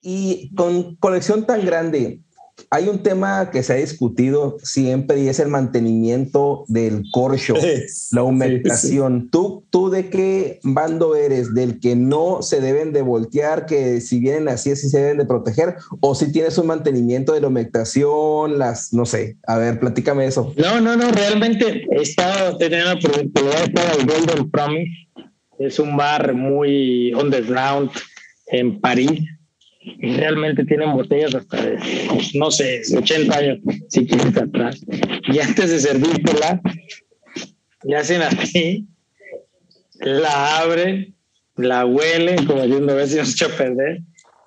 Y con colección tan grande, hay un tema que se ha discutido siempre y es el mantenimiento del corcho, la humectación. ¿Tú, ¿Tú de qué bando eres? ¿Del que no se deben de voltear, que si vienen así, así se deben de proteger? ¿O si tienes un mantenimiento de la humectación, las, no sé? A ver, platícame eso. No, no, no, realmente he estado teniendo la oportunidad de estar Golden Promise. Es un bar muy underground en París y realmente tienen botellas hasta de, no sé, 80 años, si quieres atrás. Y antes de servírtela, le hacen así, la abren, la huelen, como diciendo, a ver si nos echa a perder,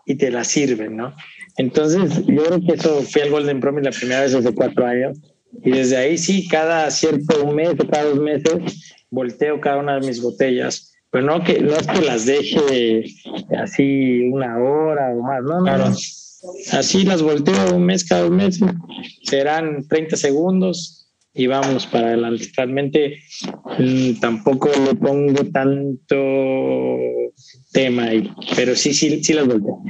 y te la sirven, ¿no? Entonces, yo creo que eso fue al Golden Promise la primera vez hace cuatro años. Y desde ahí sí, cada cierto mes o cada dos meses, volteo cada una de mis botellas pero no que no es que las deje así una hora o más, no, no, Así las volteo un mes cada mes, serán 30 segundos y vamos para adelante. Realmente mm, tampoco le pongo tanto tema ahí, pero sí, sí, sí las volteo.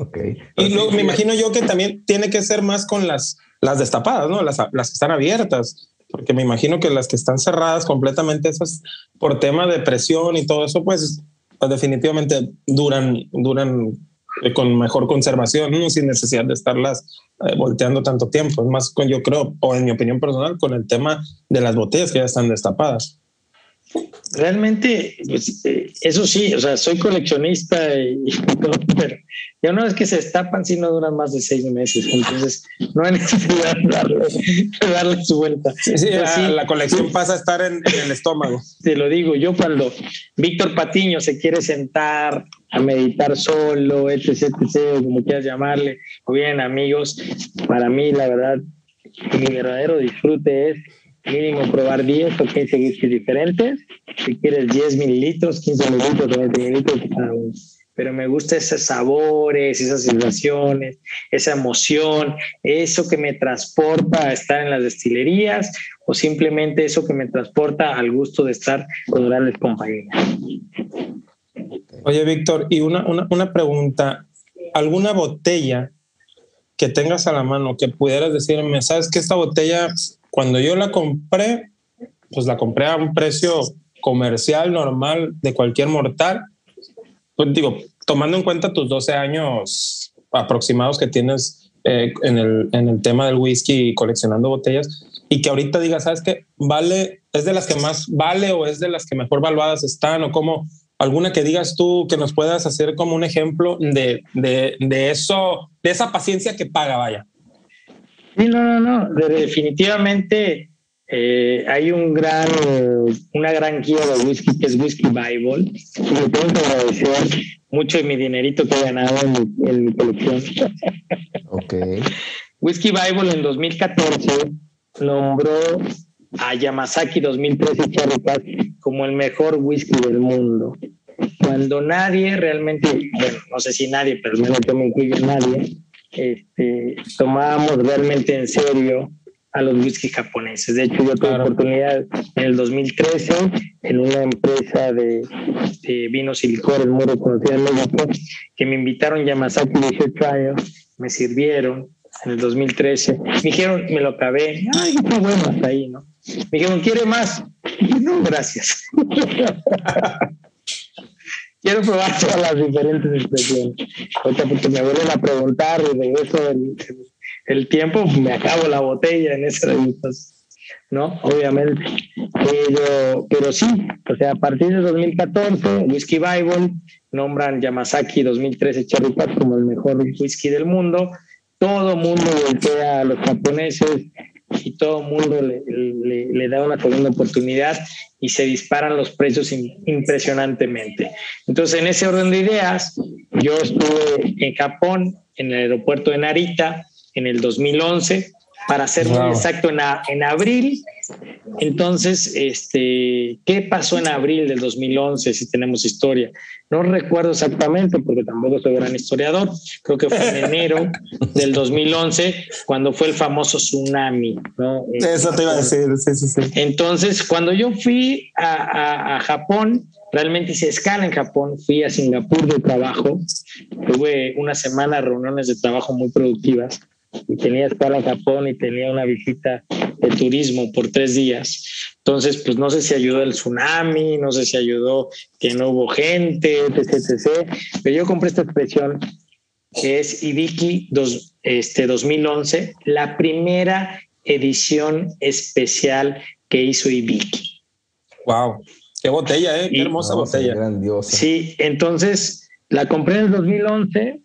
Ok. Y luego me imagino yo que también tiene que ser más con las, las destapadas, ¿no? Las, las que están abiertas porque me imagino que las que están cerradas completamente, esas por tema de presión y todo eso, pues, pues definitivamente duran, duran eh, con mejor conservación, sin necesidad de estarlas eh, volteando tanto tiempo. Es más, con, yo creo, o en mi opinión personal, con el tema de las botellas que ya están destapadas. Realmente, pues, eh, eso sí, o sea, soy coleccionista y, todo, pero ya una vez que se destapan, sí no duran más de seis meses. Entonces, no hay necesidad de darle, su vuelta. Sí, sí, la, colección pasa a estar en, el estómago. Te lo digo, yo cuando Víctor Patiño se quiere sentar a meditar solo, etc, etc, como quieras llamarle, o bien amigos, para mí, la verdad, mi verdadero disfrute es mínimo probar 10 o 15 whiskies diferentes. Si quieres 10 mililitros, 15 mililitros 20 mililitros Pero me gusta esos sabores, esas sensaciones, esa emoción, eso que me transporta a estar en las destilerías o simplemente eso que me transporta al gusto de estar con grandes compañías. Oye, Víctor, y una, una, una pregunta. ¿Alguna botella que tengas a la mano que pudieras decirme, sabes que esta botella cuando yo la compré, pues la compré a un precio comercial normal de cualquier mortal. Pues digo, tomando en cuenta tus 12 años aproximados que tienes eh, en, el, en el tema del whisky y coleccionando botellas, y que ahorita digas, ¿sabes qué? Vale, es de las que más vale o es de las que mejor valuadas están o como alguna que digas tú que nos puedas hacer como un ejemplo de, de, de eso, de esa paciencia que paga, vaya. Sí, no, no, no. Definitivamente eh, hay un gran, una gran guía de whisky que es Whisky Bible. Y me tengo que agradecer mucho de mi dinerito que he ganado en mi, colección. Ok. Whisky Bible en 2014 nombró a Yamazaki 2013 Cherry como el mejor whisky del mundo. Cuando nadie realmente, bueno, no sé si nadie, pero no me incluyo nadie, este, tomábamos realmente en serio a los whisky japoneses. De hecho, yo tuve la oportunidad en el 2013 en una empresa de, vinos y licores muy reconocida en México, que me invitaron Yamazaki 18 años, me sirvieron en el 2013. Me dijeron, me lo acabé. Ay, qué bueno hasta ahí, ¿no? Me dijeron, ¿quiere más? no, gracias. quiero probar todas las diferentes expresiones. porque me vuelven a preguntar y regreso el, el, tiempo, me acabo la botella en ese ¿no? Obviamente. Pero, pero sí, o sea, a partir de 2014, Whisky Bible nombran Yamazaki 2013 Cherry Pat como el mejor whisky del mundo. Todo mundo voltea a los japoneses y todo el mundo le, da una segunda oportunidad y se disparan los precios impresionantemente. Entonces, en ese orden de ideas, yo estuve en Japón, en el aeropuerto de Narita, en el 2011, para ser muy exacto, en, en, abril. Entonces, este, ¿qué pasó en abril del 2011, si tenemos historia? No recuerdo exactamente, porque tampoco soy gran historiador. Creo que fue en enero del 2011, cuando fue el famoso tsunami. ¿no? Eso te iba a decir, sí, sí, sí. Entonces, cuando yo fui a, a, a Japón, realmente se escala en Japón. Fui a Singapur de trabajo, tuve una semana de reuniones de trabajo muy productivas y tenía escala en Japón y tenía una visita de turismo por tres días. Entonces, pues no sé si ayudó el tsunami, no sé si ayudó que no hubo gente, etc, Pero yo compré esta expresión que es Ibiki dos, este, 2011, la primera edición especial que hizo Ibiki. Wow, qué botella, ¿eh? qué hermosa botella. Grandiosa. Sí, entonces la compré en el 2011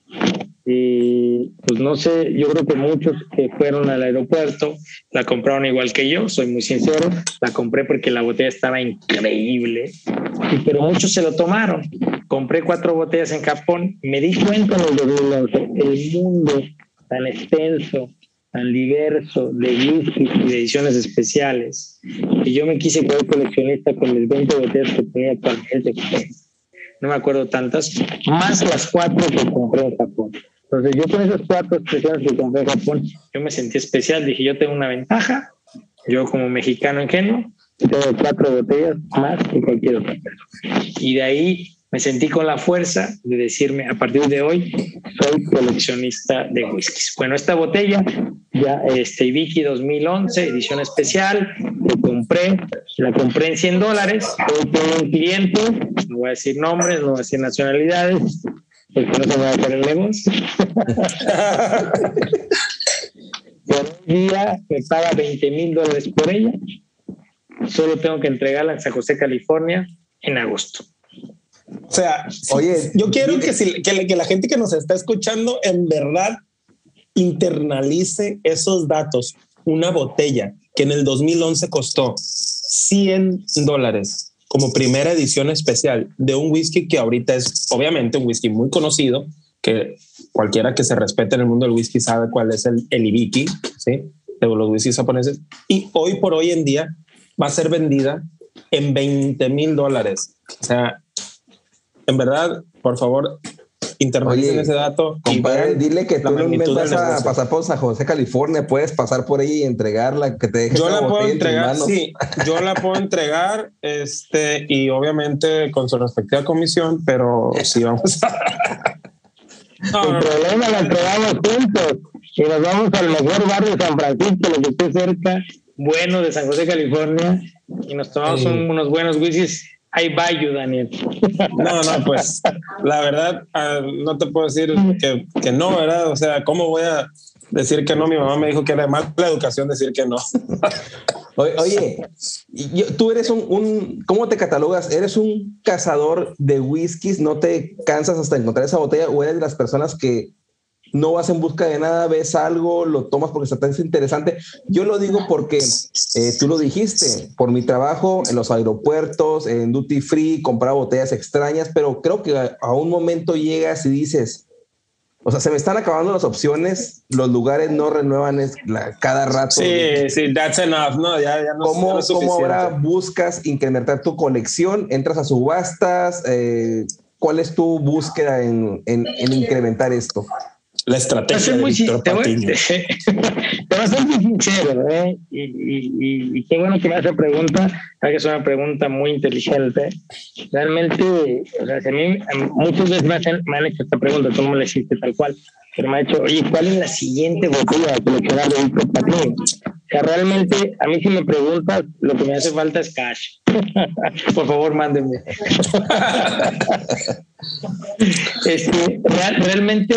y pues no sé, yo creo que muchos que fueron al aeropuerto la compraron igual que yo, soy muy sincero, la compré porque la botella estaba increíble, pero muchos se lo tomaron. Compré cuatro botellas en Japón, me di cuenta en el 2011, el mundo tan extenso, tan diverso de whisky y de ediciones especiales, y yo me quise quedar coleccionista con mis 20 botellas que tenía actualmente, no me acuerdo tantas, más las cuatro que compré en Japón. Entonces yo con esas cuatro expresiones que compré en Japón, yo me sentí especial, dije, yo tengo una ventaja, yo como mexicano ingenuo, tengo cuatro botellas más que cualquier otra persona. Y de ahí me sentí con la fuerza de decirme, a partir de hoy, soy coleccionista de whiskies. Bueno, esta botella, ya este Vicky 2011, edición especial, la compré, la compré en 100 dólares. Hoy tengo un cliente, no voy a decir nombres, no voy a decir nacionalidades, porque no se me va a el negocio. por un día me paga 20 mil dólares por ella. Solo tengo que entregarla en San José, California, en agosto. O sea, oye, yo quiero que, que, la gente que nos está escuchando en verdad internalice esos datos. Una botella que en el 2011 costó 100 dólares como primera edición especial de un whisky que ahorita es obviamente un whisky muy conocido, que cualquiera que se respete en el mundo del whisky sabe cuál es el, el Ibiki, ¿sí? de los whiskies japoneses, y hoy por hoy en día va a ser vendida en 20 mil dólares. O sea, en verdad, por favor, internalicen ese dato. Compadre, dile que tú no vas a pasar por San José, California, puedes pasar por ahí y entregarla, que te deje Yo la puedo entregar, sí, yo la puedo entregar, este, y obviamente con su respectiva comisión, pero sí vamos a... no, problema la entregamos juntos y nos vamos al mejor barrio de San Francisco, lo que esté cerca, bueno de San José, California, y nos tomamos unos buenos whiskies Ahí va you, Daniel. No, no, pues la verdad, ah, no te puedo decir que, que, no, ¿verdad? O sea, ¿cómo voy a decir que no? Mi mamá me dijo que era mala educación decir que no. Oye, tú eres un, un, ¿cómo te catalogas? ¿Eres un cazador de whiskies? ¿No te cansas hasta encontrar esa botella? ¿O eres de las personas que no vas en busca de nada, ves algo, lo tomas porque te hace interesante. Yo lo digo porque eh, tú lo dijiste, por mi trabajo en los aeropuertos, en duty free, comprar botellas extrañas, pero creo que a, un momento llegas y dices, o sea, se me están acabando las opciones, los lugares no renuevan cada rato. Sí, sí, that's enough, ¿no? Ya, ya no, ¿Cómo, ¿Cómo, ahora buscas incrementar tu colección? ¿Entras a subastas? Eh, ¿Cuál es tu búsqueda en, en, en incrementar esto? La estrategia de Víctor Patiño. Te, voy a ser muy sincero, ¿eh? y, y, y, qué bueno que me hace pregunta, que es una pregunta muy inteligente. Realmente, o sea, a mí muchas veces me, me, han hecho esta pregunta, tú no me la hiciste tal cual, pero me ha dicho, oye, ¿cuál es la siguiente botella de coleccionar de Patiño? O sea, realmente, a mí si me preguntas, lo que me hace falta es cash. Por favor, mándenme. este, realmente,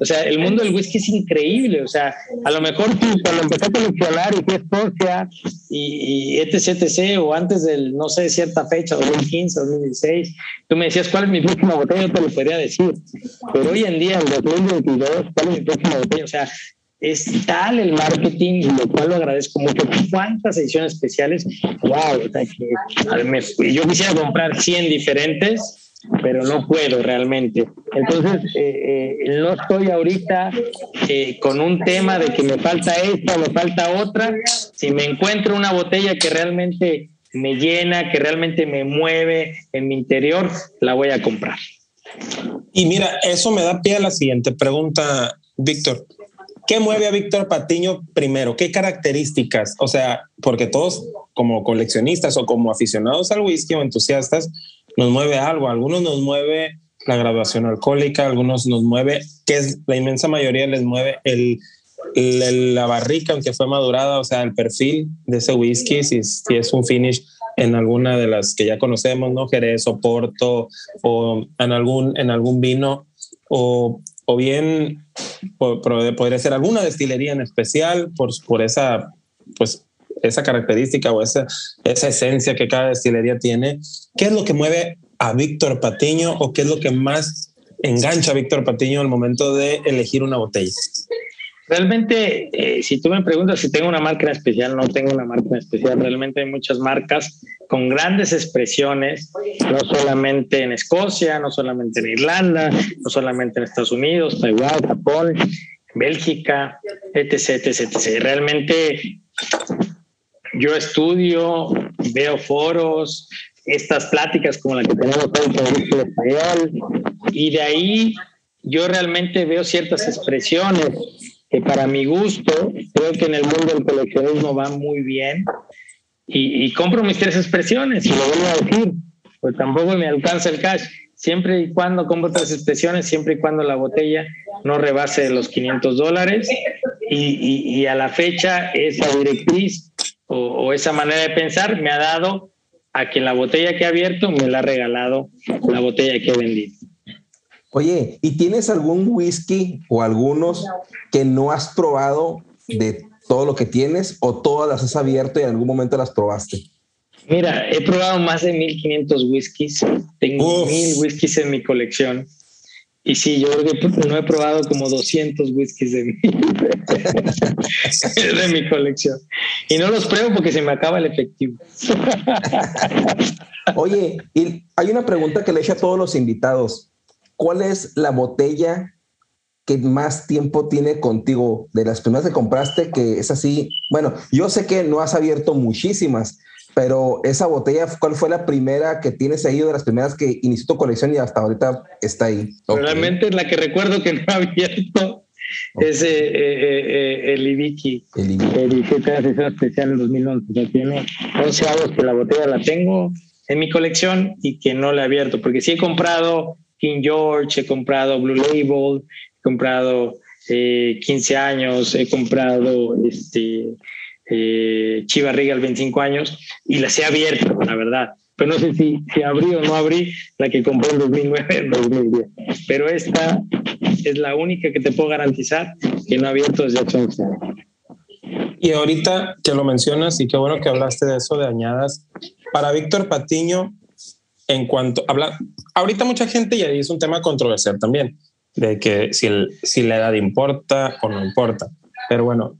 o sea, el mundo del whisky es increíble. O sea, a lo mejor tú cuando empezaste a coleccionar y fue Escocia y, y etc, etc, o antes del, no sé, cierta fecha, 2015, 2016, tú me decías cuál es mi próxima botella, te lo podría decir. Pero hoy en día, en 2022, ¿cuál es mi próxima botella? O sea, es tal el marketing, lo cual lo agradezco mucho. ¿Cuántas ediciones especiales? ¡Wow! yo quisiera comprar 100 diferentes, pero no puedo realmente. Entonces, eh, eh, no estoy ahorita eh, con un tema de que me falta esta me falta otra. Si me encuentro una botella que realmente me llena, que realmente me mueve en mi interior, la voy a comprar. Y mira, eso me da pie a la siguiente pregunta, Víctor. ¿Qué mueve a Víctor Patiño primero? ¿Qué características? O sea, porque todos como coleccionistas o como aficionados al whisky o entusiastas, nos mueve algo. Algunos nos mueve la graduación alcohólica, algunos nos mueve, que es la inmensa mayoría les mueve el, la barrica, aunque fue madurada, o sea, el perfil de ese whisky, si, es un finish en alguna de las que ya conocemos, ¿no? Jerez o Porto, o en algún, en algún vino, o, o bien podría ser alguna destilería en especial por, por esa, pues, esa característica o esa, esa esencia que cada destilería tiene. ¿Qué es lo que mueve a Víctor Patiño o qué es lo que más engancha a Víctor Patiño al momento de elegir una botella? Realmente, eh, si tú me preguntas si tengo una marca especial, no tengo una marca especial. Realmente hay muchas marcas con grandes expresiones, no solamente en Escocia, no solamente en Irlanda, no solamente en Estados Unidos, Taiwán, Japón, Bélgica, etc, etc, etc. Realmente yo estudio, veo foros, estas pláticas como la que tenemos con el español, y de ahí yo realmente veo ciertas expresiones que para mi gusto creo que en el mundo del coleccionismo va muy bien y, compro mis tres expresiones y lo vuelvo a decir, pues tampoco me alcanza el cash. Siempre y cuando compro tres expresiones, siempre y cuando la botella no rebase los 500 dólares y, y, a la fecha esa directriz o, o esa manera de pensar me ha dado a que la botella que he abierto me la ha regalado la botella que he vendido. Oye, ¿y tienes algún whisky o algunos que no has probado de todo lo que tienes o todas las has abierto y en algún momento las probaste? Mira, he probado más de 1500 whiskies. Tengo mil whiskies en mi colección. Y sí, yo creo que no he probado como 200 whiskies de mi, de mi colección. Y no los pruebo porque se me acaba el efectivo. Oye, y hay una pregunta que le he hecho a todos los invitados. ¿Cuál es la botella que más tiempo tiene contigo de las primeras que compraste que es así? Bueno, yo sé que no has abierto muchísimas, pero esa botella, ¿cuál fue la primera que tienes ahí de las primeras que inició tu colección y hasta ahorita está ahí? Realmente la que recuerdo que no ha abierto es eh, eh, eh, el Ibiki. El Ibiki. Edición especial en 2011. O sea, tiene 11 años que la botella la tengo en mi colección y que no la he abierto, porque sí he comprado King George, he comprado Blue Label, he comprado eh, 15 años, he comprado este, eh, Chiva Regal 25 años y las he abierto, la verdad. Pero no sé si, si abrí o no abrí la que compré en 2009, en 2010. Pero esta es la única que te puedo garantizar que no ha abierto desde hace 11 años. Y ahorita que lo mencionas y qué bueno que hablaste de eso de añadas, para Víctor Patiño, en cuanto habla, ahorita mucha gente ya es un tema controversial también, de que si, el, si la edad importa o no importa. Pero bueno,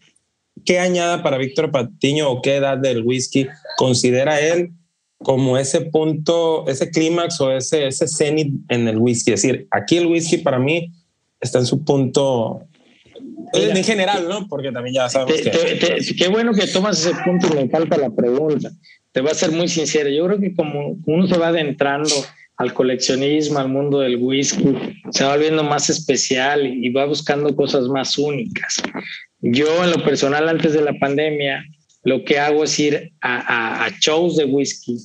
¿qué añada para Víctor Patiño o qué edad del whisky considera él como ese punto, ese clímax o ese, ese cenit en el whisky? Es decir, aquí el whisky para mí está en su punto en general, ¿no? Porque también ya sabemos que... qué bueno que tomas ese punto y me falta la pregunta te voy a ser muy sincero, yo creo que como uno se va adentrando al coleccionismo, al mundo del whisky, se va volviendo más especial y va buscando cosas más únicas. Yo en lo personal antes de la pandemia, lo que hago es ir a, shows de whisky,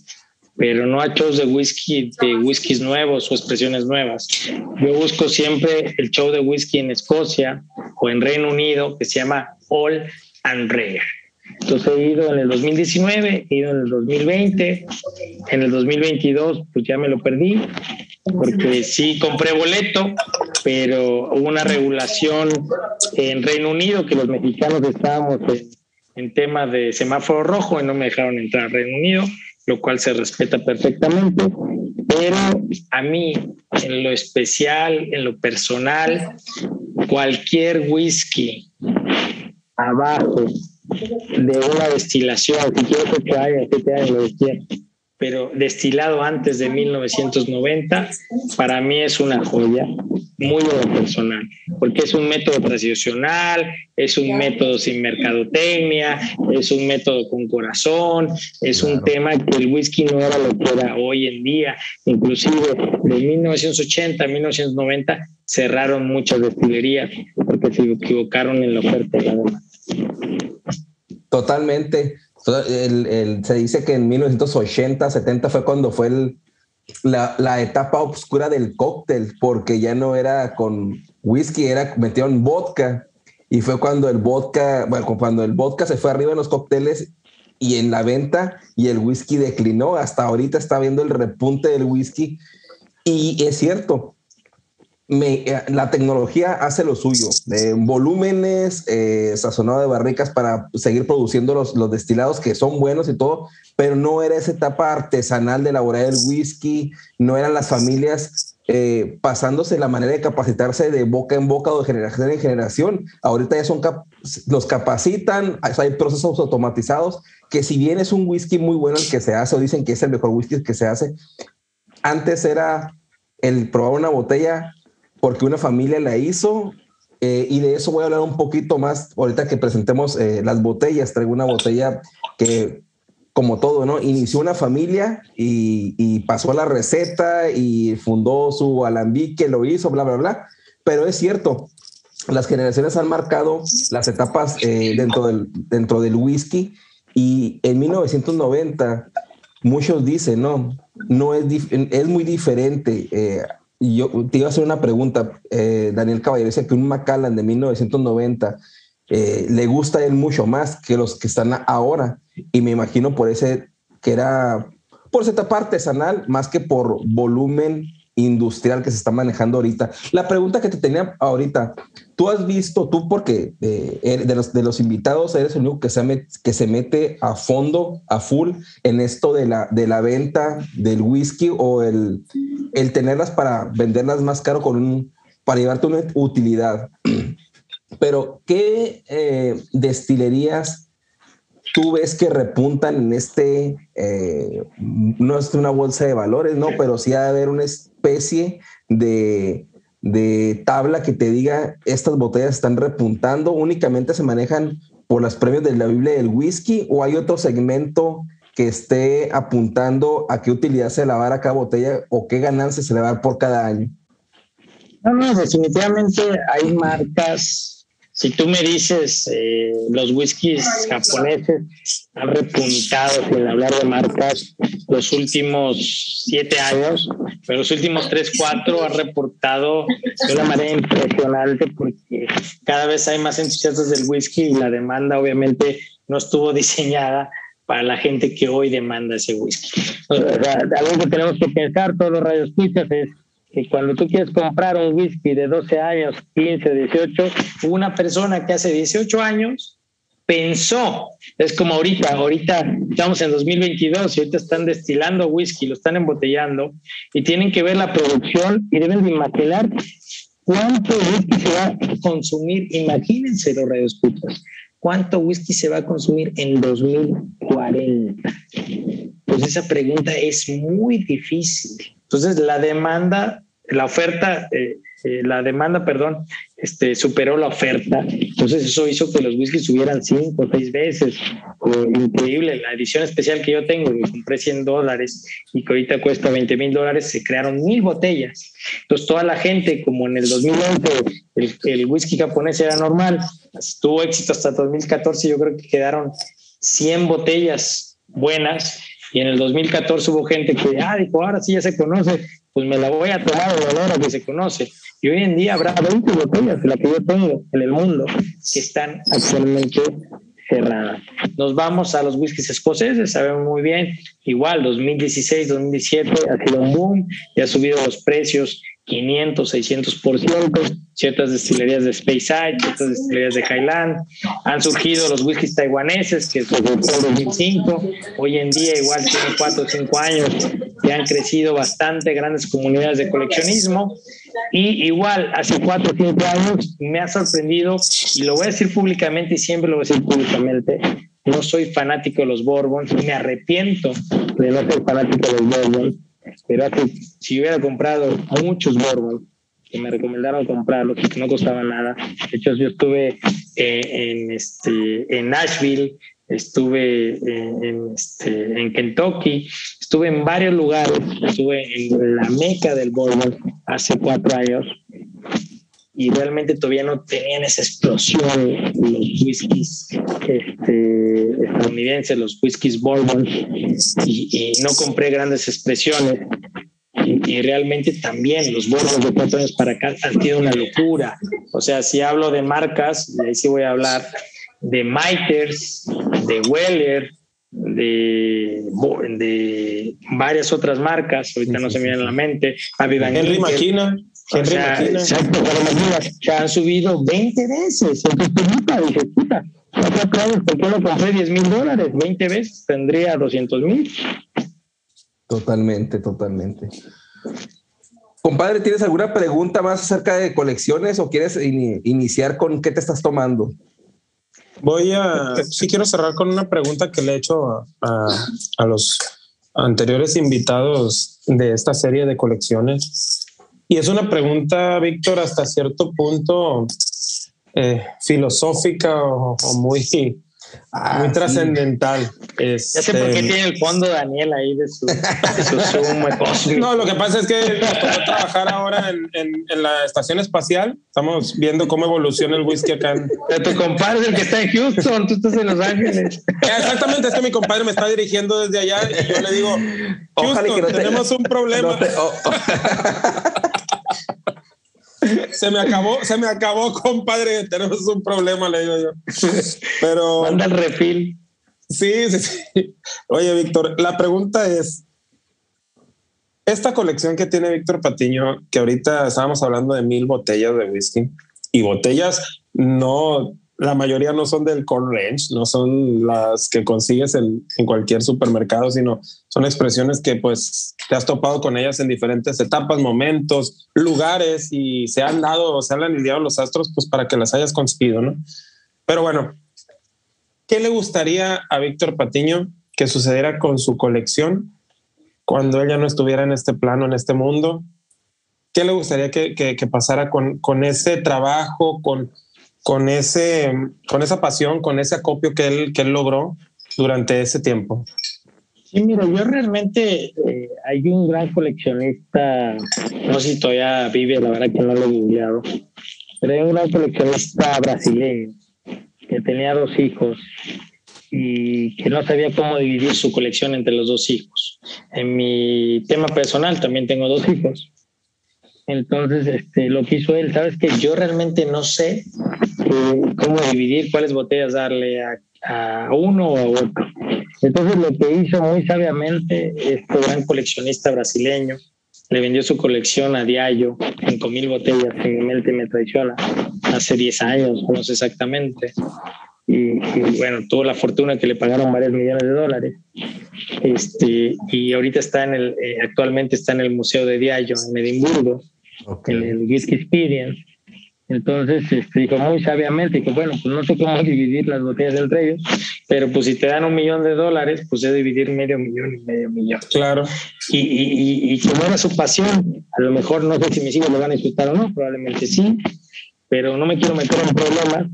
pero no a shows de whisky, de whiskies nuevos o expresiones nuevas. Yo busco siempre el show de whisky en Escocia o en Reino Unido que se llama All and Rare entonces he ido en el 2019, he ido en el 2020, en el 2022 pues ya me lo perdí, porque sí compré boleto, pero hubo una regulación en Reino Unido que los mexicanos estábamos en, temas de semáforo rojo y no me dejaron entrar a Reino Unido, lo cual se respeta perfectamente, pero a mí en lo especial, en lo personal, cualquier whisky abajo de una destilación, si quieres que haya, que haya, lo que pero destilado antes de 1990, para mí es una joya muy personal, porque es un método tradicional, es un método sin mercadotecnia, es un método con corazón, es un tema que el whisky no era lo que era hoy en día, inclusive de 1980 a 1990 cerraron muchas destilerías porque se equivocaron en la oferta de la demanda. Totalmente. se dice que en 1980, 70 fue cuando fue la, etapa oscura del cóctel, porque ya no era con whisky, era metieron vodka. Y fue cuando el vodka, bueno, cuando el vodka se fue arriba en los cócteles y en la venta y el whisky declinó. Hasta ahorita está viendo el repunte del whisky. Y es cierto, me, eh, la tecnología hace lo suyo, de volúmenes, eh, sazonado de barricas para seguir produciendo los, los, destilados que son buenos y todo, pero no era esa etapa artesanal de elaborar el whisky, no eran las familias eh, pasándose la manera de capacitarse de boca en boca o de generación en generación. Ahorita ya son los capacitan, hay procesos automatizados que si bien es un whisky muy bueno el que se hace o dicen que es el mejor whisky que se hace, antes era el probar una botella porque una familia la hizo eh, y de eso voy a hablar un poquito más ahorita que presentemos eh, las botellas. Traigo una botella que, como todo, ¿no? Inició una familia y, y, pasó la receta y fundó su alambique, lo hizo, bla, bla, bla. Pero es cierto, las generaciones han marcado las etapas eh, dentro, del, dentro del whisky y en 1990 muchos dicen, no, no es, es muy diferente yo te iba a hacer una pregunta, eh, Daniel Caballero dice que un Macallan de 1990 eh, le gusta a él mucho más que los que están ahora. Y me imagino por ese que era por esa etapa artesanal más que por volumen industrial que se está manejando ahorita. La pregunta que te tenía ahorita, tú has visto, tú porque eh, de, los, de los invitados eres el único que se, que se mete a fondo, a full, en esto de la, de la venta del whisky o el, el tenerlas para venderlas más caro con un, para llevarte una utilidad. Pero, ¿qué eh, destilerías tú ves que repuntan en este, eh, no es una bolsa de valores, ¿no? Pero sí ha de haber una especie de, de tabla que te diga, estas botellas están repuntando, únicamente se manejan por los premios de la Biblia del whisky o hay otro segmento que esté apuntando a qué utilidad se le va a cada botella o qué ganancia se le va a dar por cada año? No, no, definitivamente hay marcas si tú me dices, eh, los whiskies japoneses han repuntado, sin hablar de marcas, los últimos siete años, pero los últimos tres, cuatro han reportado de una manera impresionante porque cada vez hay más entusiastas del whisky y la demanda obviamente no estuvo diseñada para la gente que hoy demanda ese whisky. algo que tenemos que pensar todos los radios es que cuando tú quieres comprar un whisky de 12 años, 15, 18, una persona que hace 18 años pensó, es como ahorita, ahorita estamos en 2022 y ahorita están destilando whisky, lo están embotellando y tienen que ver la producción y deben de imaginar cuánto whisky se va a consumir, imagínense los cuánto whisky se va a consumir en 2040. Pues esa pregunta es muy difícil entonces, la demanda, la oferta, eh, eh, la demanda, perdón, este, superó la oferta. Entonces, eso hizo que los whiskies subieran cinco o seis veces. increíble. La edición especial que yo tengo, que compré 100 dólares y que ahorita cuesta 20 mil dólares, se crearon mil botellas. Entonces, toda la gente, como en el 2011 el, el whisky japonés era normal, tuvo éxito hasta 2014, yo creo que quedaron 100 botellas buenas y en el 2014 hubo gente que, ah, dijo, ahora sí ya se conoce, pues me la voy a tomar de a que se conoce. Y hoy en día habrá 20 botellas de la que yo tengo en el mundo que están actualmente cerradas. Nos vamos a los whiskies escoceses, sabemos muy bien, igual 2016, 2017 ha sido un boom y ha subido los precios 500, 600%, ciertas destilerías de Speyside, ciertas destilerías de Highland, han surgido los whiskies taiwaneses, que desde el 2005, hoy en día igual tienen 4 o 5 años, que han crecido bastante, grandes comunidades de coleccionismo, y igual hace 4 o 5 años me ha sorprendido, y lo voy a decir públicamente y siempre lo voy a decir públicamente, no soy fanático de los Bourbons, me arrepiento de no ser fanático de los Bourbons, pero si hubiera comprado muchos Bourbon, que me recomendaron comprarlos, que no costaba nada. De hecho, yo estuve eh, en, este, en Nashville, estuve en, este, en Kentucky, estuve en varios lugares, estuve en la meca del Bourbon hace cuatro años y realmente todavía no tenían esa explosión los whiskies este, estadounidenses, los whiskies bourbon, y, no compré grandes expresiones. y realmente también los borros de cuatro años para acá han sido una locura. O sea, si hablo de marcas, y ahí sí voy a hablar de Miters, de Weller, de, de varias otras marcas, ahorita no se me viene a la mente, Henry Maquina. Henry Maquina. Exacto, pero han subido 20 veces. Entonces, dije, puta, ¿por qué lo compré 10 mil dólares? 20 veces tendría 200 mil. Totalmente, totalmente. Compadre, ¿tienes alguna pregunta más acerca de colecciones o quieres iniciar con qué te estás tomando? Voy a, sí quiero cerrar con una pregunta que le he hecho a, a los anteriores invitados de esta serie de colecciones. Y es una pregunta, Víctor, hasta cierto punto eh, filosófica o, muy, ah, muy trascendental. ya sé por qué este, tiene el fondo Daniel ahí de su, de No, lo que pasa es que nos trabajar ahora en, en, la estación espacial. Estamos viendo cómo evoluciona el whisky acá. En... tu compadre el que está en Houston, tú estás en Los Ángeles. Exactamente, es que mi compadre me está dirigiendo desde allá y yo le digo, Houston, tenemos un problema. Se me acabó, se me acabó, compadre. Tenemos un problema, le digo yo. Pero. Manda el refil. Sí, sí, sí. Oye, Víctor, la pregunta es: esta colección que tiene Víctor Patiño, que ahorita estábamos hablando de mil botellas de whisky y botellas no la mayoría no son del core range, no son las que consigues en, cualquier supermercado, sino son expresiones que pues te has topado con ellas en diferentes etapas, momentos, lugares y se han dado, se han alineado los astros pues para que las hayas conseguido, ¿no? Pero bueno, ¿qué le gustaría a Víctor Patiño que sucediera con su colección cuando ella no estuviera en este plano, en este mundo? ¿Qué le gustaría que, que pasara con, con ese trabajo, con con, ese, con esa pasión, con ese acopio que él, que él logró durante ese tiempo? Sí, mira, yo realmente eh, hay un gran coleccionista, no sé si todavía vive, la verdad que no lo he googleado, pero hay un gran coleccionista brasileño que tenía dos hijos y que no sabía cómo dividir su colección entre los dos hijos. En mi tema personal también tengo dos hijos. Entonces, este, lo que hizo él, sabes que yo realmente no sé cómo dividir cuáles botellas darle a, uno o a otro. Entonces lo que hizo muy sabiamente este gran coleccionista brasileño, le vendió su colección a Diallo, 5 mil botellas, en Mente me traiciona, hace 10 años, no sé exactamente. Y, bueno, tuvo la fortuna que le pagaron varios millones de dólares. Este, y ahorita está en el, eh, actualmente está en el Museo de Diallo, en Edimburgo, en el Whisky Experience. Entonces este, dijo muy sabiamente que, bueno, pues no sé cómo dividir las botellas del rey, pero pues si te dan un millón de dólares, pues es dividir medio millón y medio millón. Claro. Y, y, y, como era su pasión, a lo mejor no sé si mis hijos lo van a disfrutar o no, probablemente sí, pero no me quiero meter en problemas,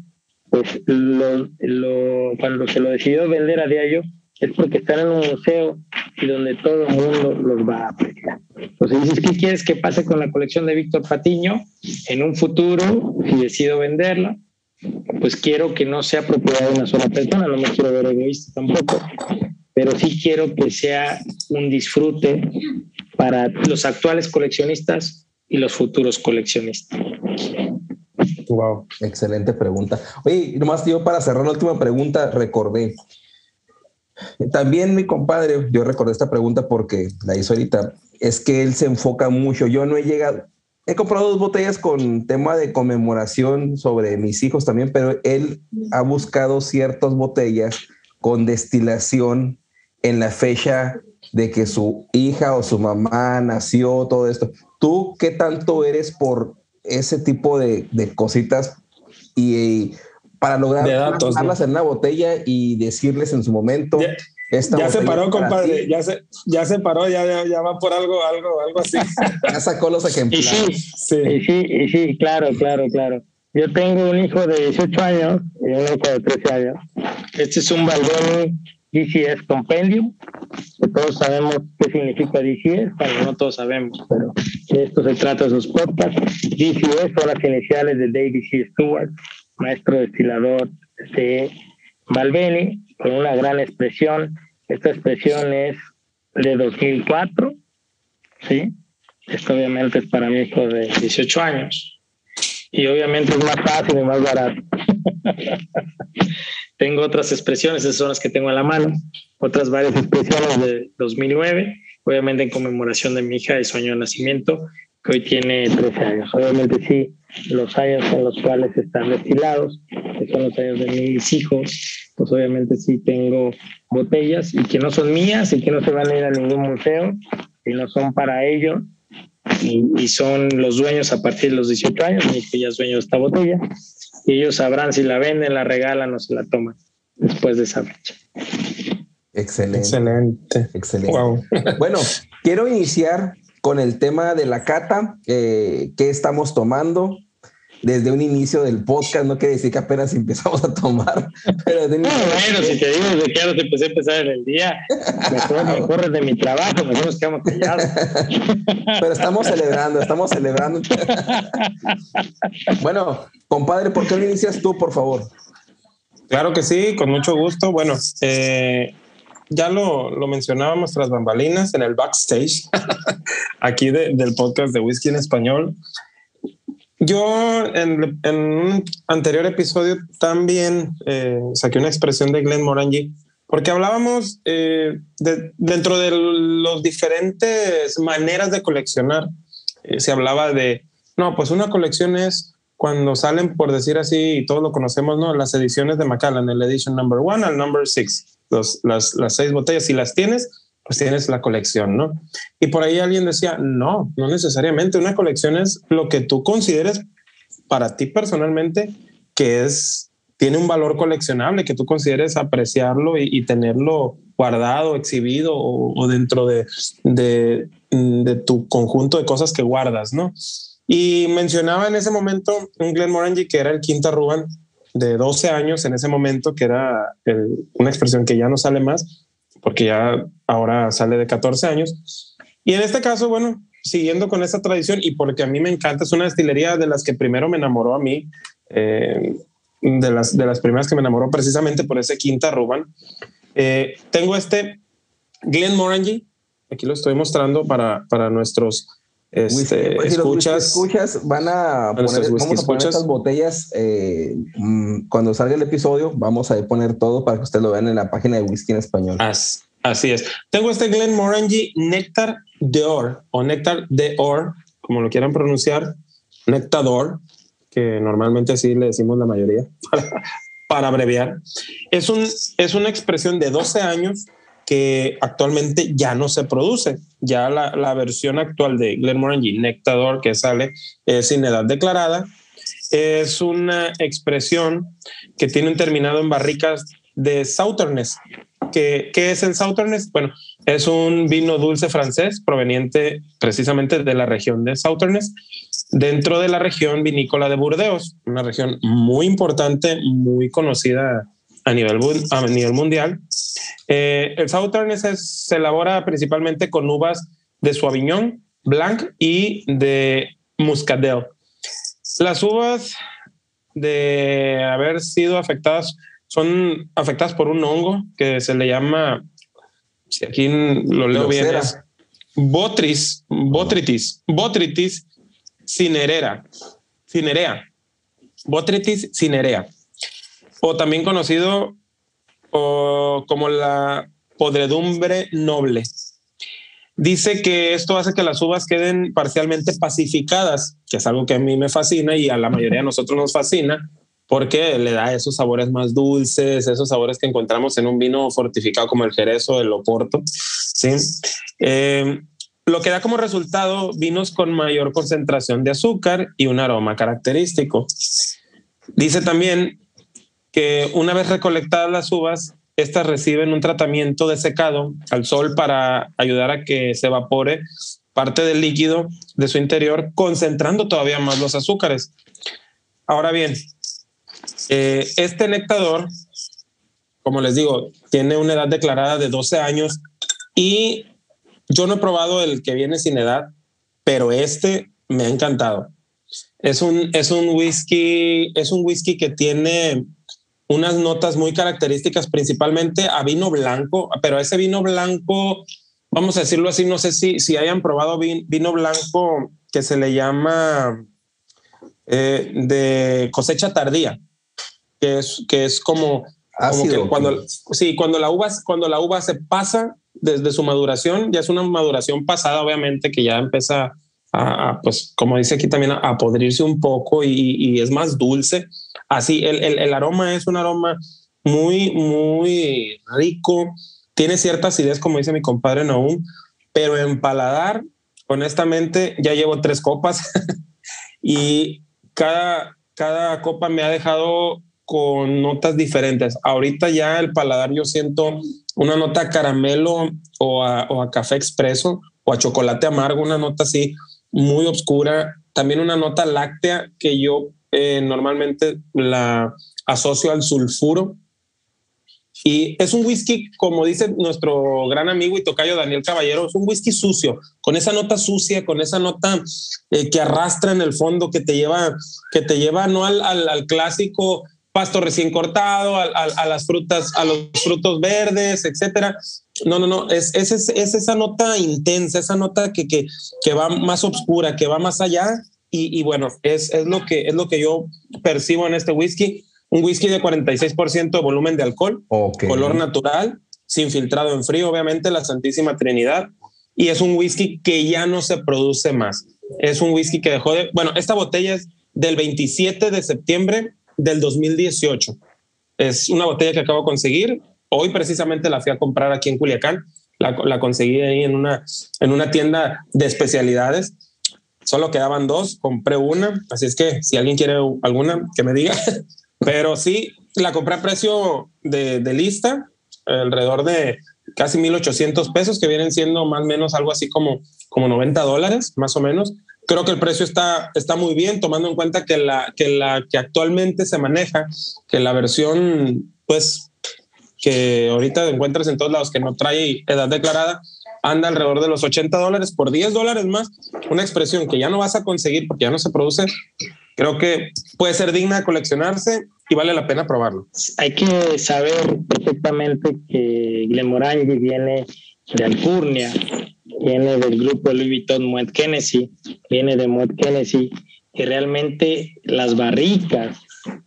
pues lo, lo, cuando se lo decidió vender a Diallo, es porque están en un museo y donde todo el mundo los va a apreciar. Entonces dices, ¿qué quieres que pase con la colección de Víctor Patiño? En un futuro, si decido venderla, pues quiero que no sea propiedad de una sola persona, no me quiero ver egoísta tampoco, pero sí quiero que sea un disfrute para los actuales coleccionistas y los futuros coleccionistas. Wow, excelente pregunta. Oye, nomás yo para cerrar la última pregunta, recordé, también mi compadre, yo recordé esta pregunta porque la hizo ahorita, es que él se enfoca mucho. Yo no he llegado, he comprado dos botellas con tema de conmemoración sobre mis hijos también, pero él ha buscado ciertas botellas con destilación en la fecha de que su hija o su mamá nació, todo esto. ¿Tú qué tanto eres por ese tipo de, de cositas? Y, para lograr darlas en una botella y decirles en su momento. Ya, se paró, compadre. Ya se, ya se paró, ya, ya, va por algo, algo, algo así. ya sacó los ejemplares. Y sí, sí. sí, sí, claro, claro, claro. Yo tengo un hijo de 18 años y un hijo de 13 años. Este es un Balboni DCS Compendium, que todos sabemos qué significa DCS, bueno, no todos sabemos, pero esto se trata de sus podcasts. DCS son las iniciales de David C. Stewart, maestro destilador de Balbeni, con una gran expresión. Esta expresión es de 2004, ¿sí? Esto obviamente es para mi hijo de 18 años. Y obviamente es más fácil y más barato. tengo otras expresiones, esas son las que tengo a la mano. Otras varias expresiones de 2009, obviamente en conmemoración de mi hija de sueño de nacimiento, que hoy tiene 13 años. Obviamente sí, los años en los cuales están destilados, que son los años de mis hijos, pues obviamente sí tengo botellas y que no son mías y que no se van a ir a ningún museo, y no son para ellos, y, son los dueños a partir de los 18 años, mi hijo ya es dueño de esta botella, y ellos sabrán si la venden, la regalan o se la toman después de esa fecha. Excelente. Excelente. Excelente. Bueno, quiero iniciar con el tema de la cata, eh, qué estamos tomando, desde un inicio del podcast, no quiere decir que apenas empezamos a tomar. Pero bueno, si te digo desde que ya empecé a empezar en el día, mejor me corres de mi trabajo, mejor nos quedamos callados. Pero estamos celebrando, estamos celebrando. bueno, compadre, ¿por qué no inicias tú, por favor? Claro que sí, con mucho gusto. Bueno, eh, ya lo, lo, mencionábamos tras bambalinas en el backstage aquí del podcast de Whisky en Español. Yo en, un anterior episodio también eh, saqué una expresión de Glenn Morangi porque hablábamos eh, dentro de las diferentes maneras de coleccionar. Eh, se hablaba de, no, pues una colección es cuando salen, por decir así, y todos lo conocemos, ¿no? Las ediciones de Macallan, el edition number one al number six, las, las seis botellas, si las tienes, pues tienes la colección, ¿no? Y por ahí alguien decía, no, no necesariamente. Una colección es lo que tú consideres para ti personalmente que es, tiene un valor coleccionable, que tú consideres apreciarlo y, tenerlo guardado, exhibido o, dentro de, de, de, tu conjunto de cosas que guardas, ¿no? Y mencionaba en ese momento un Glenn Morangi que era el quinta Ruban de 12 años en ese momento, que era una expresión que ya no sale más, porque ya ahora sale de 14 años. Y en este caso, bueno, siguiendo con esa tradición y porque a mí me encanta, es una destilería de las que primero me enamoró a mí, eh, de, las, de las primeras que me enamoró precisamente por ese quinta Ruban. Eh, tengo este Glen Morangi, aquí lo estoy mostrando para, para nuestros este, pues, escuchas, escuchas van a poner, vamos a poner estas botellas eh, mm, cuando salga el episodio vamos a poner todo para que ustedes lo vean en la página de whisky en español. Así, es. Tengo este Glen Morangi Nectar d'Or o Nectar d'Or como lo quieran pronunciar Nectador que normalmente así le decimos la mayoría para, abreviar. Es, un, es una expresión de 12 años que actualmente ya no se produce. Ya la, la versión actual de Glenmorangie Nectador que sale es sin edad declarada. Es una expresión que tiene un terminado en barricas de Sauternes. ¿Qué, ¿Qué es el Sauternes? Bueno, es un vino dulce francés proveniente precisamente de la región de Sauternes, dentro de la región vinícola de Burdeos, una región muy importante, muy conocida a nivel, a nivel mundial. Eh, el Sauternes se elabora principalmente con uvas de Sauvignon Blanc y de Muscadel. Las uvas de haber sido afectadas son afectadas por un hongo que se le llama, si aquí lo leo bien, es Botris, Botritis, Botritis cinerera, cinerea, Botritis cinerea o también conocido como la podredumbre noble. Dice que esto hace que las uvas queden parcialmente pacificadas, que es algo que a mí me fascina y a la mayoría de nosotros nos fascina, porque le da esos sabores más dulces, esos sabores que encontramos en un vino fortificado como el Jerez o el Oporto. ¿sí? Eh, lo que da como resultado vinos con mayor concentración de azúcar y un aroma característico. Dice también que una vez recolectadas las uvas, estas reciben un tratamiento de secado al sol para ayudar a que se evapore parte del líquido de su interior, concentrando todavía más los azúcares. Ahora bien, eh, este nectador, como les digo, tiene una edad declarada de 12 años y yo no he probado el que viene sin edad, pero este me ha encantado. Es un, es un whisky, es un whisky que tiene unas notas muy características, principalmente a vino blanco, pero ese vino blanco vamos a decirlo así, no sé si, si hayan probado vino, blanco que se le llama eh, de cosecha tardía, que es, que es como, cuando, sí, cuando la uva, cuando la uva se pasa desde su maduración, ya es una maduración pasada, obviamente, que ya empieza a, pues, como dice aquí también, a, podrirse un poco y, es más dulce. Así, el, el, aroma es un aroma muy, muy rico, tiene cierta acidez, como dice mi compadre Naum, pero en paladar, honestamente, ya llevo tres copas y cada, cada copa me ha dejado con notas diferentes. Ahorita ya el paladar yo siento una nota a caramelo o a, o a café expreso o a chocolate amargo, una nota así muy oscura. También una nota láctea que yo eh, normalmente la asocio al sulfuro. Y es un whisky, como dice nuestro gran amigo y tocayo Daniel Caballero, es un whisky sucio, con esa nota sucia, con esa nota eh, que arrastra en el fondo, que te lleva, que te lleva no al, al clásico pasto recién cortado, a, las frutas, a los frutos verdes, etcétera. No, no, no, es, es, es, esa nota intensa, esa nota que, que, que va más oscura, que va más allá. Y, y, bueno, es, es, lo que, es lo que yo percibo en este whisky. Un whisky de 46% de volumen de alcohol, color natural, sin filtrado en frío, obviamente, la Santísima Trinidad. Y es un whisky que ya no se produce más. Es un whisky que dejó de... Bueno, esta botella es del 27 de septiembre del 2018. Es una botella que acabo de conseguir. Hoy precisamente la fui a comprar aquí en Culiacán. La, conseguí ahí en una, en una tienda de especialidades. Solo quedaban dos, compré una. Así es que si alguien quiere alguna, que me diga. Pero sí, la compré a precio de, de lista, alrededor de casi 1.800 pesos, que vienen siendo más o menos algo así como, como 90 dólares, más o menos creo que el precio está, está muy bien, tomando en cuenta que la, que la que actualmente se maneja, que la versión, pues, que ahorita encuentras en todos lados, que no trae edad declarada, anda alrededor de los 80 dólares por 10 dólares más, una expresión que ya no vas a conseguir porque ya no se produce, creo que puede ser digna de coleccionarse y vale la pena probarlo. Hay que saber perfectamente que Glenmorangie viene de Alcurnia, viene del grupo Louis Vuitton Moet Kennedy, viene de Moet Kennedy, y realmente las barricas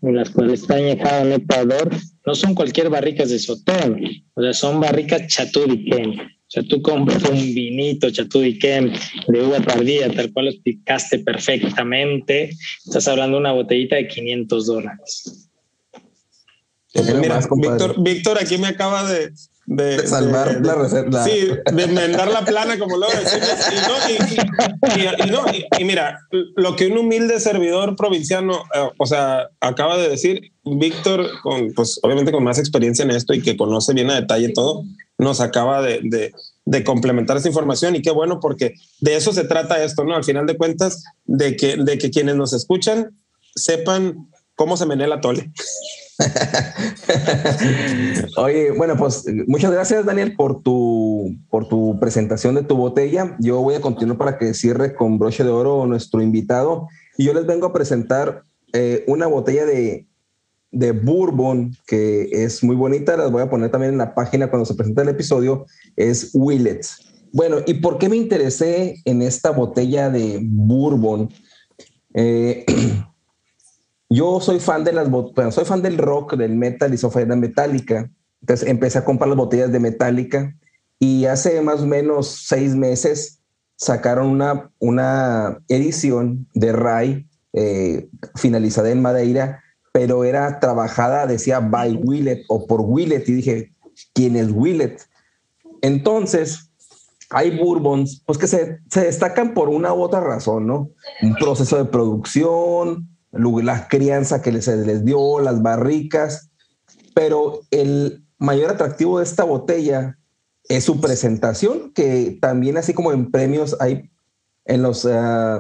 en las cuales está añejado en Ecuador no son cualquier barricas de sotón, o sea, son barricas Chatudiquén. O sea, tú compras un vinito Chatudiquén de uva tardía, tal cual lo explicaste perfectamente, estás hablando de una botellita de 500 dólares. Mira, Víctor, Víctor aquí me acaba de, de, salvar la receta. Sí, de enmendar la plana, como lo decimos. Y, no, y, mira, lo que un humilde servidor provinciano, eh, o sea, acaba de decir, Víctor, con, pues obviamente con más experiencia en esto y que conoce bien a detalle todo, nos acaba de, de, de, complementar esta información y qué bueno porque de eso se trata esto, ¿no? Al final de cuentas, de que, de que quienes nos escuchan sepan cómo se menea la tole. Oye, bueno, pues muchas gracias, Daniel, por tu, por tu presentación de tu botella. Yo voy a continuar para que cierre con broche de oro nuestro invitado. Y yo les vengo a presentar eh, una botella de, de bourbon que es muy bonita. Las voy a poner también en la página cuando se presente el episodio. Es Willet. Bueno, ¿y por qué me interesé en esta botella de bourbon? Eh, yo soy fan de las bueno, soy fan del rock, del metal y soy de Metallica. Entonces empecé a comprar las botellas de Metallica y hace más o menos seis meses sacaron una, una edición de Ray eh, finalizada en Madeira, pero era trabajada, decía by Willet o por Willet y dije, ¿quién es Willet? Entonces, hay bourbons, pues que se, se destacan por una u otra razón, ¿no? Un proceso de producción, la crianza que se les dio, las barricas, pero el mayor atractivo de esta botella es su presentación, que también así como en premios hay en los eh,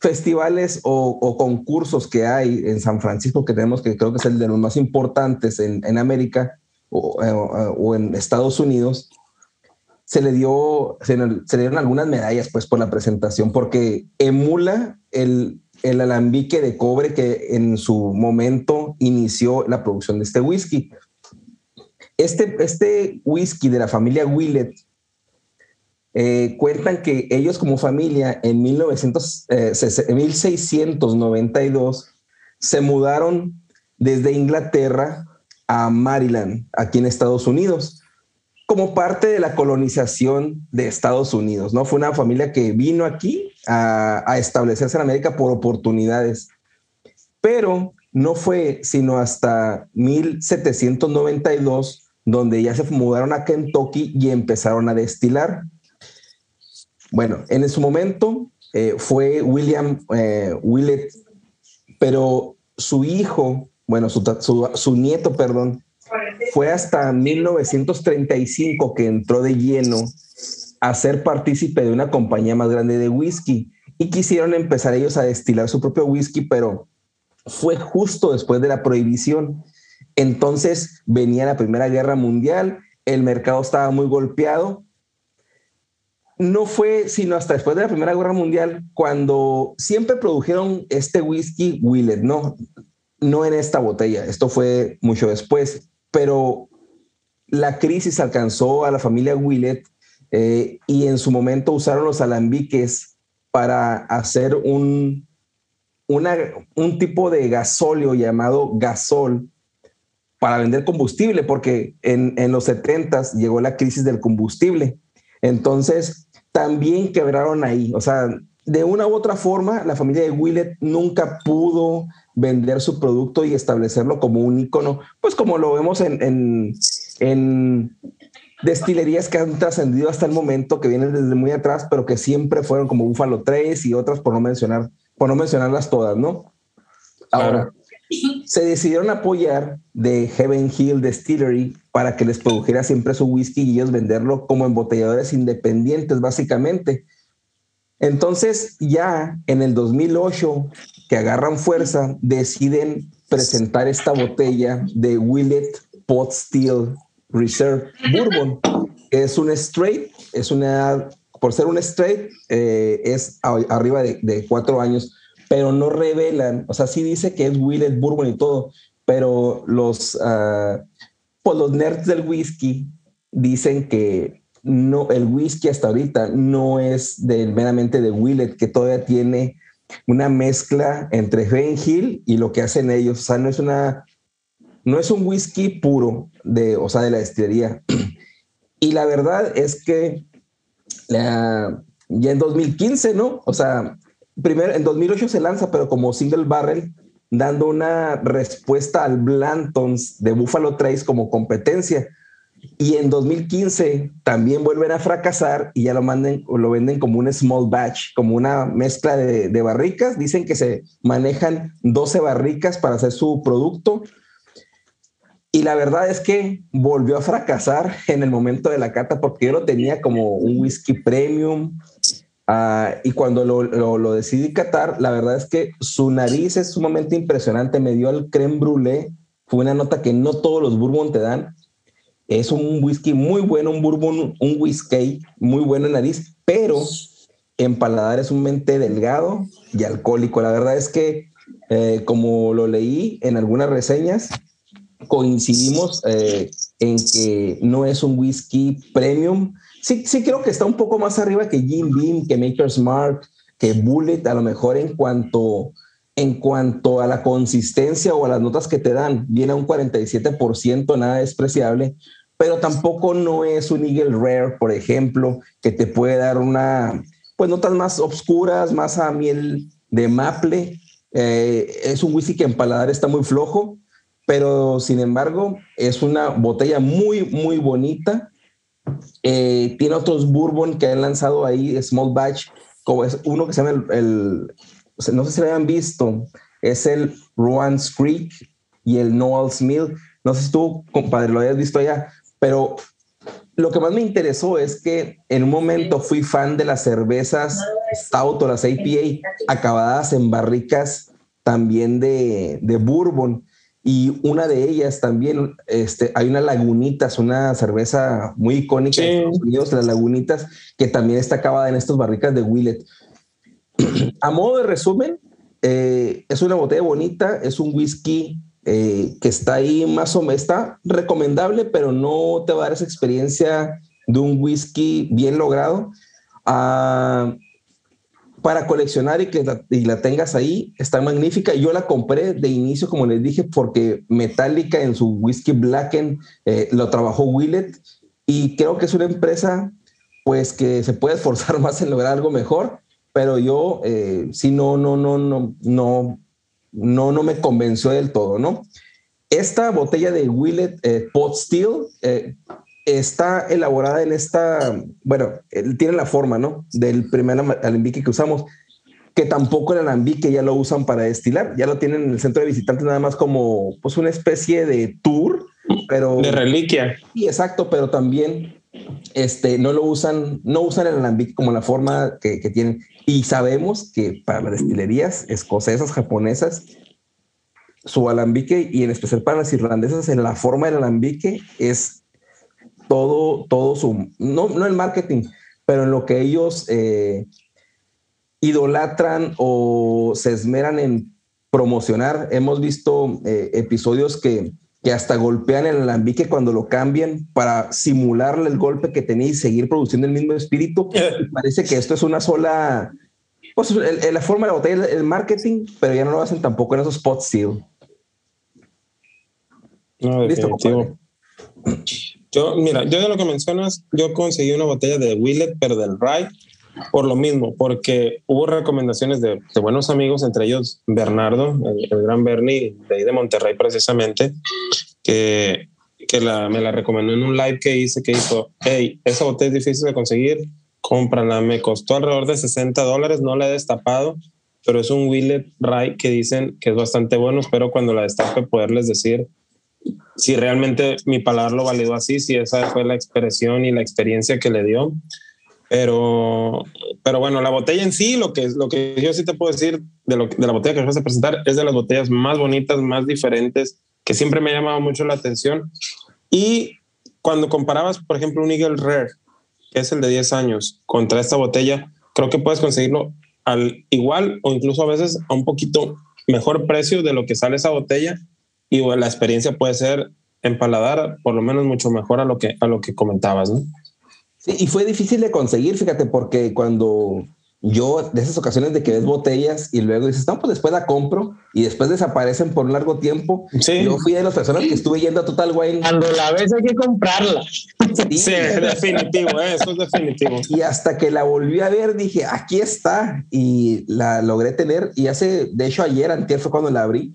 festivales o, concursos que hay en San Francisco, que tenemos que creo que es el de los más importantes en, América o, eh, o, en Estados Unidos, se le dio, se le dieron algunas medallas pues por la presentación, porque emula el, el alambique de cobre que en su momento inició la producción de este whisky. Este, este whisky de la familia Willet eh, cuentan que ellos como familia en 1900, 1692 eh, se mudaron desde Inglaterra a Maryland, aquí en Estados Unidos, como parte de la colonización de Estados Unidos, ¿no? Fue una familia que vino aquí a, establecerse en América por oportunidades, pero no fue sino hasta 1792 donde ya se mudaron a Kentucky y empezaron a destilar. Bueno, en su momento eh, fue William eh, Willett, pero su hijo, bueno, su, su, nieto, perdón, fue hasta 1935 que entró de lleno a ser partícipe de una compañía más grande de whisky. Y quisieron empezar ellos a destilar su propio whisky, pero fue justo después de la prohibición. Entonces venía la Primera Guerra Mundial, el mercado estaba muy golpeado. No fue sino hasta después de la Primera Guerra Mundial cuando siempre produjeron este whisky Willet, no, no en esta botella, esto fue mucho después, pero la crisis alcanzó a la familia Willet eh, y en su momento usaron los alambiques para hacer un, un tipo de gasóleo llamado gasol para vender combustible, porque en, en los 70 llegó la crisis del combustible. Entonces, también quebraron ahí. O sea, de una u otra forma, la familia de Willett nunca pudo vender su producto y establecerlo como un icono, pues como lo vemos en, en, destilerías que han trascendido hasta el momento, que vienen desde muy atrás, pero que siempre fueron como Buffalo 3 y otras, por no mencionar, por no mencionarlas todas, ¿no? Ahora, se decidieron apoyar de Heaven Hill Distillery para que les produjera siempre su whisky y ellos venderlo como embotelladores independientes, básicamente. Entonces, ya en el 2008, que agarran fuerza, deciden presentar esta botella de Willet Pot Still Reserve Bourbon. Es un straight, es una, por ser un straight, eh, es arriba de, cuatro años pero no revelan, o sea, sí dice que es Willet Bourbon y todo, pero los, uh, los nerds del whisky dicen que no, el whisky hasta ahorita no es de, meramente de Willet, que todavía tiene una mezcla entre Hill y lo que hacen ellos, o sea, no es una, no es un whisky puro de, o sea, de la destilería. Y la verdad es que ya en 2015, ¿no? O sea, primero, en 2008 se lanza, pero como single barrel, dando una respuesta al Blantons de Buffalo Trace como competencia. Y en 2015 también vuelven a fracasar y ya lo, manden, lo venden como un small batch, como una mezcla de, barricas. Dicen que se manejan 12 barricas para hacer su producto. Y la verdad es que volvió a fracasar en el momento de la cata porque yo lo tenía como un whisky premium, Ah, y cuando lo, lo, decidí catar, la verdad es que su nariz es sumamente impresionante. Me dio el creme brûlée. Fue una nota que no todos los bourbon te dan. Es un whisky muy bueno, un bourbon, un whisky muy bueno en nariz, pero en paladar es un mente delgado y alcohólico. La verdad es que, eh, como lo leí en algunas reseñas, coincidimos eh, en que no es un whisky premium, sí, sí creo que está un poco más arriba que Jim Beam, que Maker's Mark, que Bullet, a lo mejor en cuanto, en cuanto a la consistencia o a las notas que te dan, viene a un 47%, nada despreciable, pero tampoco no es un Eagle Rare, por ejemplo, que te puede dar una, pues notas más oscuras, más a miel de maple. Eh, es un whisky que en paladar está muy flojo, pero sin embargo es una botella muy, muy bonita. Eh, tiene otros bourbon que han lanzado ahí, Small Batch, como es uno que se llama el, no sé si lo hayan visto, es el Ruan's Creek y el Noel's Mill. No sé si tú, compadre, lo hayas visto allá, pero lo que más me interesó es que en un momento fui fan de las cervezas Stout o las APA acabadas en barricas también de, de bourbon y una de ellas también, este, hay una Lagunitas, una cerveza muy icónica de Estados Unidos, las Lagunitas, que también está acabada en estas barricas de Willet. A modo de resumen, eh, es una botella bonita, es un whisky eh, que está ahí más o menos, está recomendable, pero no te va a dar esa experiencia de un whisky bien logrado. Ah, para coleccionar y que la, y la, tengas ahí, está magnífica. Yo la compré de inicio, como les dije, porque Metallica en su whisky Blacken eh, lo trabajó Willet y creo que es una empresa pues que se puede esforzar más en lograr algo mejor, pero yo eh, sí no, no, no, no, no, no, no me convenció del todo, ¿no? Esta botella de Willet eh, Pot Steel eh, está elaborada en esta, bueno, tiene la forma, ¿no? Del primer alambique que usamos, que tampoco el alambique ya lo usan para destilar, ya lo tienen en el centro de visitantes nada más como pues una especie de tour, pero... De reliquia. Sí, exacto, pero también este, no lo usan, no usan el alambique como la forma que, que tienen. Y sabemos que para las destilerías escocesas, japonesas, su alambique y en especial para las irlandesas, en la forma del alambique es todo, todo su, no, no el marketing, pero en lo que ellos eh, idolatran o se esmeran en promocionar. Hemos visto eh, episodios que, que hasta golpean el alambique cuando lo cambian para simularle el golpe que tenía y seguir produciendo el mismo espíritu. Parece que esto es una sola, pues la forma de la botella, el marketing, pero ya no lo hacen tampoco en esos spots steel. No, definitivo. Yo, mira, yo de lo que mencionas, yo conseguí una botella de Willet, pero del Rye, por lo mismo, porque hubo recomendaciones de, de buenos amigos, entre ellos Bernardo, el, gran Bernie de ahí de Monterrey precisamente, que, que me la recomendó en un live que hice, que dijo, hey, esa botella es difícil de conseguir, cómprala, me costó alrededor de 60 dólares, no la he destapado, pero es un Willet Rye que dicen que es bastante bueno, espero cuando la destape poderles decir si realmente mi palabra lo validó así, si esa fue la expresión y la experiencia que le dio. Pero, pero bueno, la botella en sí, lo que, lo que yo sí te puedo decir de, lo, de la botella que vas a presentar es de las botellas más bonitas, más diferentes, que siempre me ha llamado mucho la atención. Y cuando comparabas, por ejemplo, un Eagle Rare, que es el de 10 años, contra esta botella, creo que puedes conseguirlo al igual o incluso a veces a un poquito mejor precio de lo que sale esa botella y la experiencia puede ser empaladar por lo menos mucho mejor a lo que, a lo que comentabas, ¿no? Sí, y fue difícil de conseguir, fíjate, porque cuando yo, de esas ocasiones de que ves botellas y luego dices, no, pues después la compro y después desaparecen por un largo tiempo. Sí. Yo fui de las personas que estuve yendo a Total Wine. Cuando la ves hay que comprarla. Sí, sí definitivo, ¿eh? eso es definitivo. Y hasta que la volví a ver dije, aquí está y la logré tener. Y hace, de hecho ayer, antes fue cuando la abrí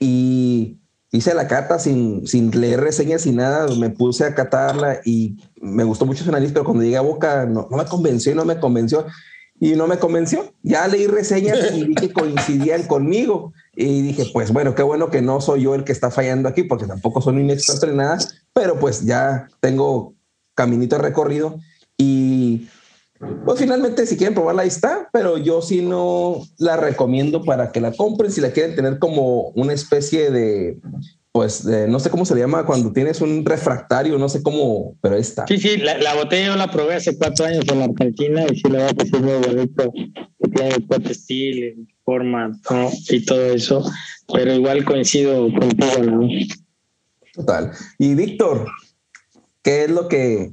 y hice la cata sin, sin leer reseñas y nada, me puse a catarla y me gustó mucho su nariz, pero cuando llegué a boca no, no me convenció y no me convenció. Y no me convenció. Ya leí reseñas y vi que coincidían conmigo. Y dije, pues bueno, qué bueno que no soy yo el que está fallando aquí porque tampoco soy un experto en nada, pero pues ya tengo caminito recorrido. Y pues finalmente si quieren probarla ahí está, pero yo sí no la recomiendo para que la compren si la quieren tener como una especie de, pues no sé cómo se le llama cuando tienes un refractario, no sé cómo, pero está. Sí, sí, la, botella yo la probé hace cuatro años en la Argentina y sí la verdad que sí muy bonito, que tiene el pot steel, forma y todo eso, pero igual coincido contigo, ¿no? Total. Y Víctor, ¿qué es lo que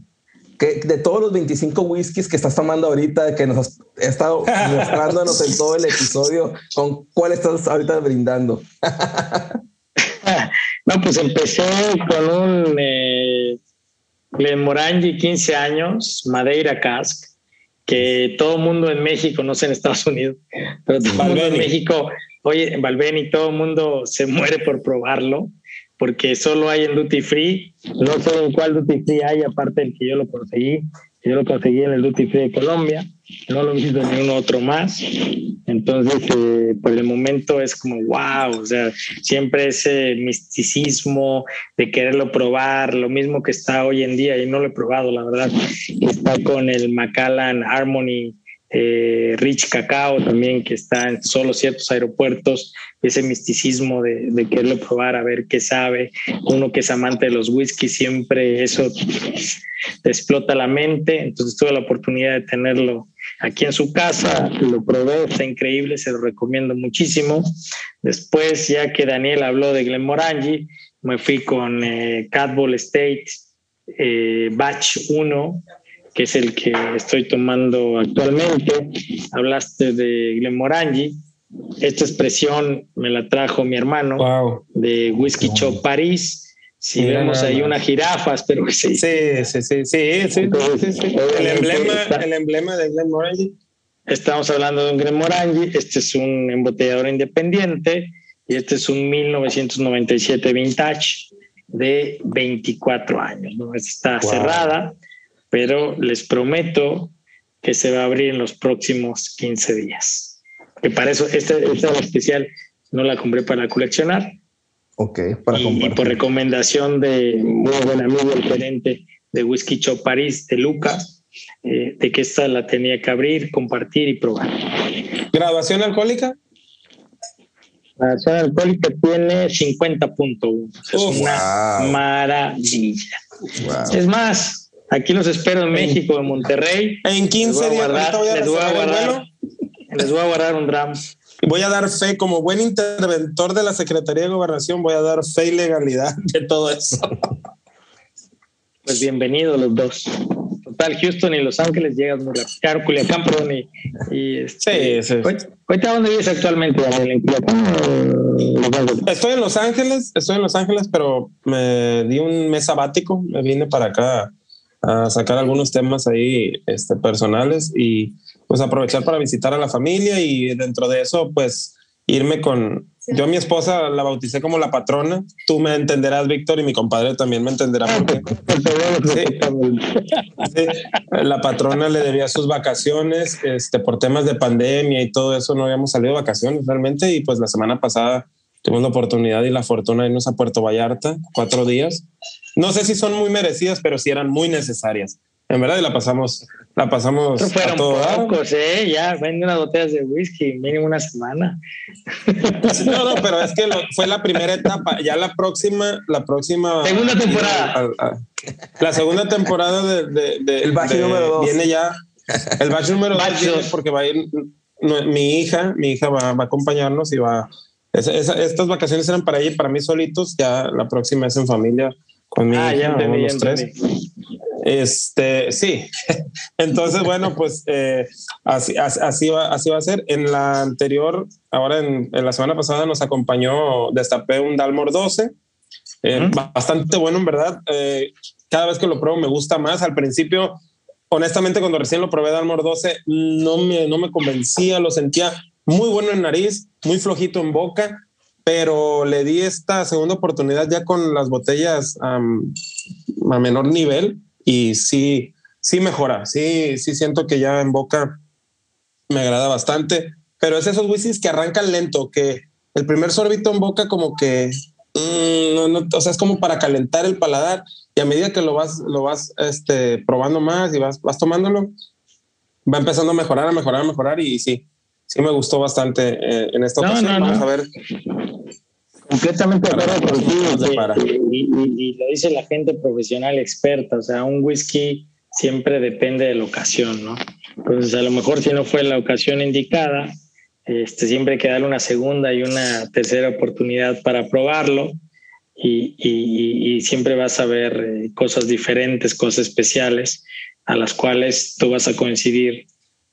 que de todos los 25 whiskies que estás tomando ahorita, que nos has estado mostrándonos en todo el episodio, ¿con cuál estás ahorita brindando? no, pues empecé con un eh, Glenmorangie 15 años, Madeira Cask, que todo el mundo en México, no sé en Estados Unidos, pero todo el mundo en México, oye, en Balbeni, todo el mundo se muere por probarlo porque solo hay en Duty Free. No sé en cuál Duty Free hay, aparte del que yo lo conseguí. Yo lo conseguí en el Duty Free de Colombia. No lo he visto en ningún otro más. Entonces, eh, por el momento es como, wow, o sea, siempre ese misticismo de quererlo probar, lo mismo que está hoy en día, y no lo he probado, la verdad. Está con el Macallan Harmony eh, Rich Cacao también, que está en solo ciertos aeropuertos, ese misticismo de, de, quererlo probar, a ver qué sabe. Uno que es amante de los whisky, siempre eso te explota la mente. Entonces tuve la oportunidad de tenerlo aquí en su casa, lo probé, está increíble, se lo recomiendo muchísimo. Después, ya que Daniel habló de Glenmorangie, me fui con eh, Catball State eh, Batch 1, que es el que estoy tomando actualmente. Hablaste de Glenmorangie. Esta expresión me la trajo mi hermano de Whisky Shop París. Si vemos ahí una jirafa, espero que sí. Sí, sí, sí, sí, sí, El, emblema, el emblema de Glenmorangie. Estamos hablando de un Glenmorangie. Este es un embotellador independiente y este es un 1997 vintage de 24 años. ¿no? Está cerrada, pero les prometo que se va a abrir en los próximos 15 días. Que para eso, esta, esta especial no la compré para coleccionar. Ok, para y, por recomendación de muy buen amigo, el gerente de Whisky Shop París, de Lucas, eh, de que esta la tenía que abrir, compartir y probar. ¿Graduación alcohólica? La zona alcohólica tiene 50.1. Es una maravilla. Es más, aquí los espero en México, en Monterrey. En 15 días les, voy a guardar, les voy a guardar un dram. Voy a dar fe, como buen interventor de la Secretaría de Gobernación, voy a dar fe y legalidad de todo eso. Pues bienvenidos los dos. Total, Houston y Los Ángeles llegan muy rápido. Culiacán, perdón. Y, y este, sí, sí. ¿dónde vives actualmente, ¿En Estoy en Los Ángeles, estoy en Los Ángeles, pero me di un mes sabático. Me vine para acá a sacar algunos temas ahí este, personales y pues aprovechar para visitar a la familia y dentro de eso, pues irme con, yo a mi esposa la bauticé como la patrona. Tú me entenderás, Víctor, y mi compadre también me entenderá. Porque, La patrona le debía sus vacaciones este, por temas de pandemia y todo eso. No habíamos salido de vacaciones realmente. Y pues la semana pasada tuvimos la oportunidad y la fortuna de irnos a Puerto Vallarta cuatro días. No sé si son muy merecidas, pero sí eran muy necesarias. En verdad, y la pasamos, la pasamos a todo pocos, ¿eh? Ya, vende unas botellas de whisky, mínimo una semana. No, no, pero es que fue la primera etapa. Ya la próxima, la próxima. Segunda temporada. la segunda temporada de. de, el batch número dos. Viene ya. El batch número dos porque va a ir mi hija, mi hija va, va a acompañarnos y va. Estas vacaciones eran para ella y para mí solitos. Ya la próxima es en familia con mi ah, hija, ya los tres. Este, sí. Entonces, bueno, pues eh, así, así, va, así va a ser. En la anterior, ahora en, la semana pasada nos acompañó, destapé un Dalmor 12, eh, bastante bueno en verdad. Eh, cada vez que lo pruebo me gusta más. Al principio, honestamente, cuando recién lo probé Dalmor 12, no me, no me convencía, lo sentía muy bueno en nariz, muy flojito en boca, pero le di esta segunda oportunidad ya con las botellas a menor nivel y sí, sí mejora, sí, sí siento que ya en boca me agrada bastante, pero es esos whiskies que arrancan lento, que el primer sorbito en boca como que, mm, no, no, o sea, es como para calentar el paladar y a medida que lo vas, lo vas este, probando más y vas, vas tomándolo, va empezando a mejorar, a mejorar, a mejorar y sí, sí me gustó bastante eh, en esta ocasión. Vamos a ver Completamente de acuerdo contigo. Y, lo dice la gente profesional experta, o sea, un whisky siempre depende de la ocasión, ¿no? Entonces, a lo mejor si no fue la ocasión indicada, este, siempre hay que darle una segunda y una tercera oportunidad para probarlo y, y siempre vas a ver eh, cosas diferentes, cosas especiales a las cuales tú vas a coincidir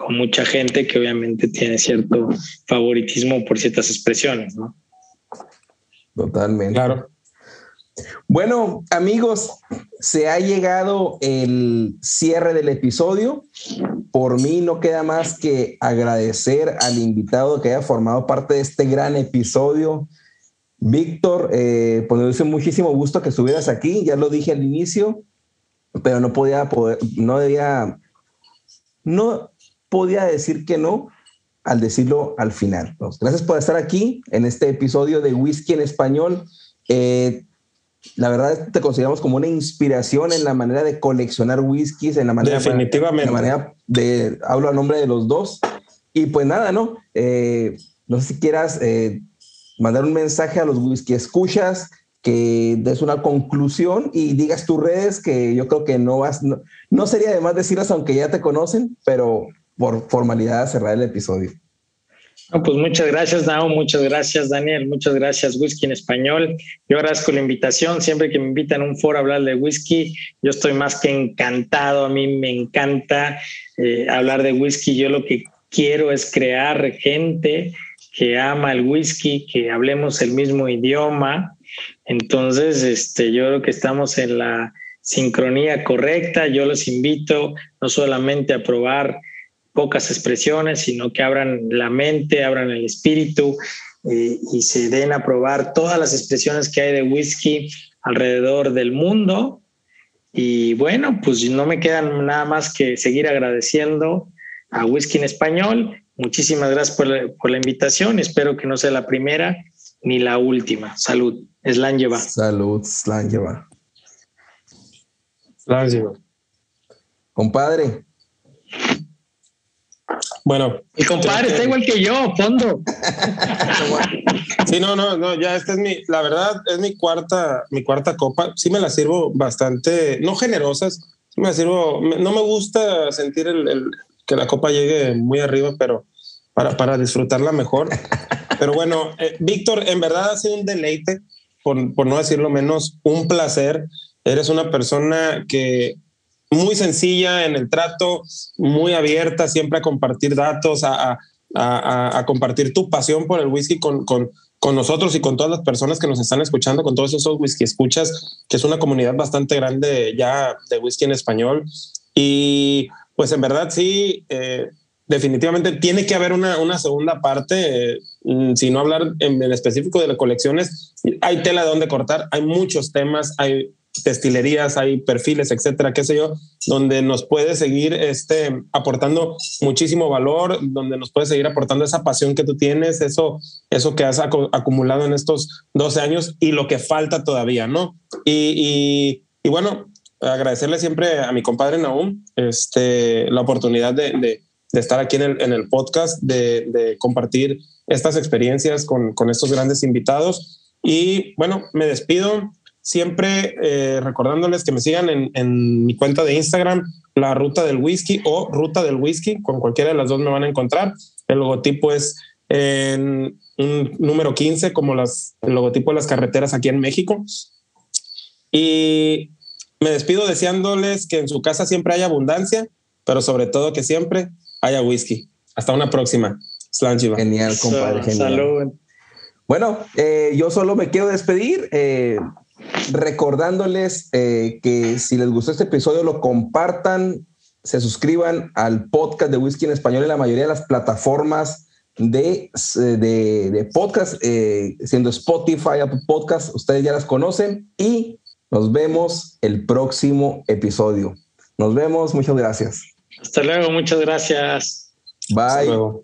con mucha gente que obviamente tiene cierto favoritismo por ciertas expresiones, ¿no? Totalmente. Claro. Bueno, amigos, se ha llegado el cierre del episodio. Por mí no queda más que agradecer al invitado que haya formado parte de este gran episodio. Víctor, eh, pues me dio muchísimo gusto que estuvieras aquí, ya lo dije al inicio, pero no podía poder, no debía, no podía decir que no al decirlo al final. gracias por estar aquí en este episodio de Whisky en Español. Eh, la verdad te consideramos como una inspiración en la manera de coleccionar whiskies, en la manera, Definitivamente. la manera de, hablo a nombre de los dos. Y pues nada, ¿no? Eh, no sé si quieras eh, mandar un mensaje a los whisky escuchas, que des una conclusión y digas tus redes, que yo creo que no vas, no, no sería de más decirlas aunque ya te conocen, pero por formalidad cerrar el episodio. pues muchas gracias, Nao, muchas gracias, Daniel, muchas gracias, Whisky en Español. Yo agradezco la invitación. Siempre que me invitan a un foro a hablar de whisky, yo estoy más que encantado. A mí me encanta eh, hablar de whisky. Yo lo que quiero es crear gente que ama el whisky, que hablemos el mismo idioma. Entonces, este, yo creo que estamos en la sincronía correcta. Yo los invito no solamente a probar pocas expresiones, sino que abran la mente, abran el espíritu eh, y se den a probar todas las expresiones que hay de whisky alrededor del mundo. Y bueno, pues no me quedan nada más que seguir agradeciendo a Whisky en Español. Muchísimas gracias por la, por la invitación. Espero que no sea la primera ni la última. Salud. Slangeva. Salud, Slangeva. Slangeva. Compadre, bueno. Mi compadre está igual que yo, fondo. sí, no, no, no, ya esta es mi, la verdad, es mi cuarta, mi cuarta copa. Sí me la sirvo bastante, no generosas, sí me la sirvo, no me gusta sentir el, que la copa llegue muy arriba, pero para, para disfrutarla mejor. Pero bueno, eh, Víctor, en verdad ha sido un deleite, por, por no decirlo menos, un placer. Eres una persona que muy sencilla en el trato, muy abierta siempre a compartir datos, a, compartir tu pasión por el whisky con, con, nosotros y con todas las personas que nos están escuchando, con todos esos whisky escuchas, que es una comunidad bastante grande ya de whisky en español. Y pues en verdad sí, eh, definitivamente tiene que haber una, una segunda parte, mm, si no hablar en, en, específico de las colecciones, hay tela de donde cortar, hay muchos temas, hay destilerías, hay perfiles, etcétera, qué sé yo, donde nos puede seguir este, aportando muchísimo valor, donde nos puede seguir aportando esa pasión que tú tienes, eso, eso que has acumulado en estos 12 años y lo que falta todavía, ¿no? Y, y, bueno, agradecerle siempre a mi compadre Naum este, la oportunidad de, de, estar aquí en el, podcast, de, de, compartir estas experiencias con, con estos grandes invitados. Y bueno, me despido siempre eh, recordándoles que me sigan en, mi cuenta de Instagram, la ruta del whisky o ruta del whisky, con cualquiera de las dos me van a encontrar. El logotipo es en un número 15, como las, el logotipo de las carreteras aquí en México. Y me despido deseándoles que en su casa siempre haya abundancia, pero sobre todo que siempre haya whisky. Hasta una próxima. Genial, compadre. Genial. Bueno, eh, yo solo me quiero despedir. Eh, recordándoles eh, que si les gustó este episodio lo compartan, se suscriban al podcast de Whisky en Español en la mayoría de las plataformas de, de, podcast, eh, siendo Spotify, Apple Podcast, ustedes ya las conocen y nos vemos el próximo episodio. Nos vemos, muchas gracias. Hasta luego, muchas gracias. Bye.